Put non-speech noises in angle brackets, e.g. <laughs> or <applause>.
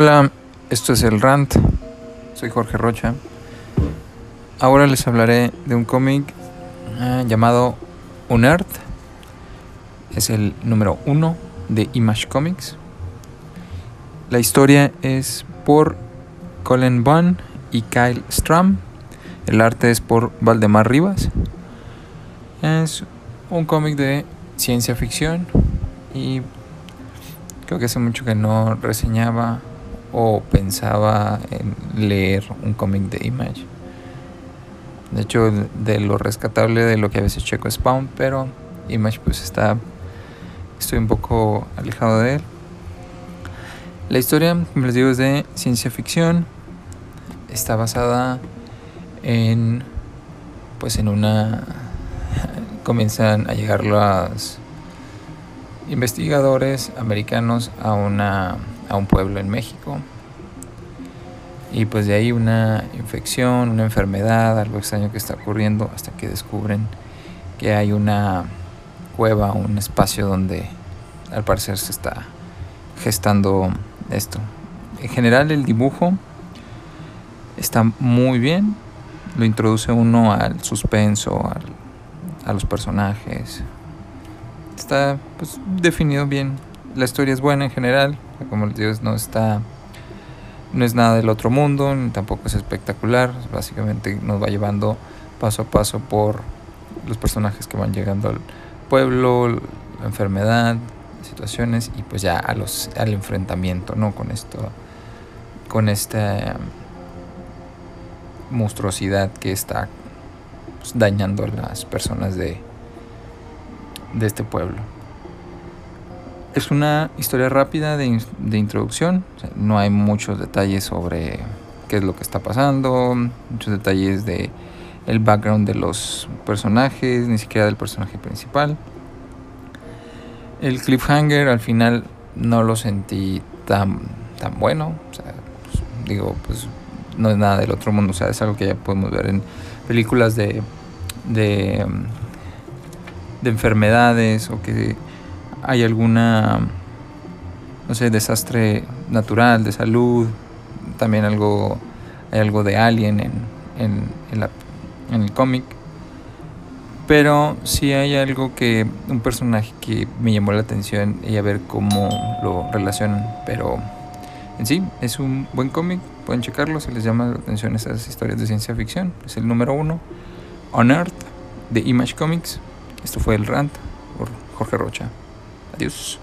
Hola, esto es el Rant. Soy Jorge Rocha. Ahora les hablaré de un cómic uh, llamado Unearth. Es el número uno de Image Comics. La historia es por Colin Bunn y Kyle Stram. El arte es por Valdemar Rivas. Es un cómic de ciencia ficción y creo que hace mucho que no reseñaba o pensaba en leer un cómic de Image. De hecho, de lo rescatable de lo que a veces checo Spawn, pero Image pues está estoy un poco alejado de él. La historia, como les digo, es de ciencia ficción. Está basada en pues en una <laughs> comienzan a llegar los investigadores americanos a una a un pueblo en México. Y pues de ahí una infección, una enfermedad, algo extraño que está ocurriendo hasta que descubren que hay una cueva, un espacio donde al parecer se está gestando esto. En general el dibujo está muy bien, lo introduce uno al suspenso, a los personajes. Está pues, definido bien. La historia es buena en general, como les digo, no está no es nada del otro mundo, ni tampoco es espectacular, básicamente nos va llevando paso a paso por los personajes que van llegando al pueblo, la enfermedad, situaciones y pues ya a los al enfrentamiento, ¿no? con esto con esta monstruosidad que está pues, dañando a las personas de de este pueblo. Es una historia rápida de, de introducción, no hay muchos detalles sobre qué es lo que está pasando, muchos detalles de el background de los personajes, ni siquiera del personaje principal. El cliffhanger al final no lo sentí tan, tan bueno, pues, digo, pues no es nada del otro mundo, o sea, es algo que ya podemos ver en películas de de, de enfermedades o que hay alguna, no sé, desastre natural, de salud, también algo, hay algo de alien en, en, la, en el cómic. Pero sí hay algo que, un personaje que me llamó la atención y a ver cómo lo relacionan. Pero en sí, es un buen cómic, pueden checarlo si les llama la atención esas historias de ciencia ficción. Es el número uno, On Earth, de Image Comics. Esto fue el rant por Jorge Rocha. Adeus.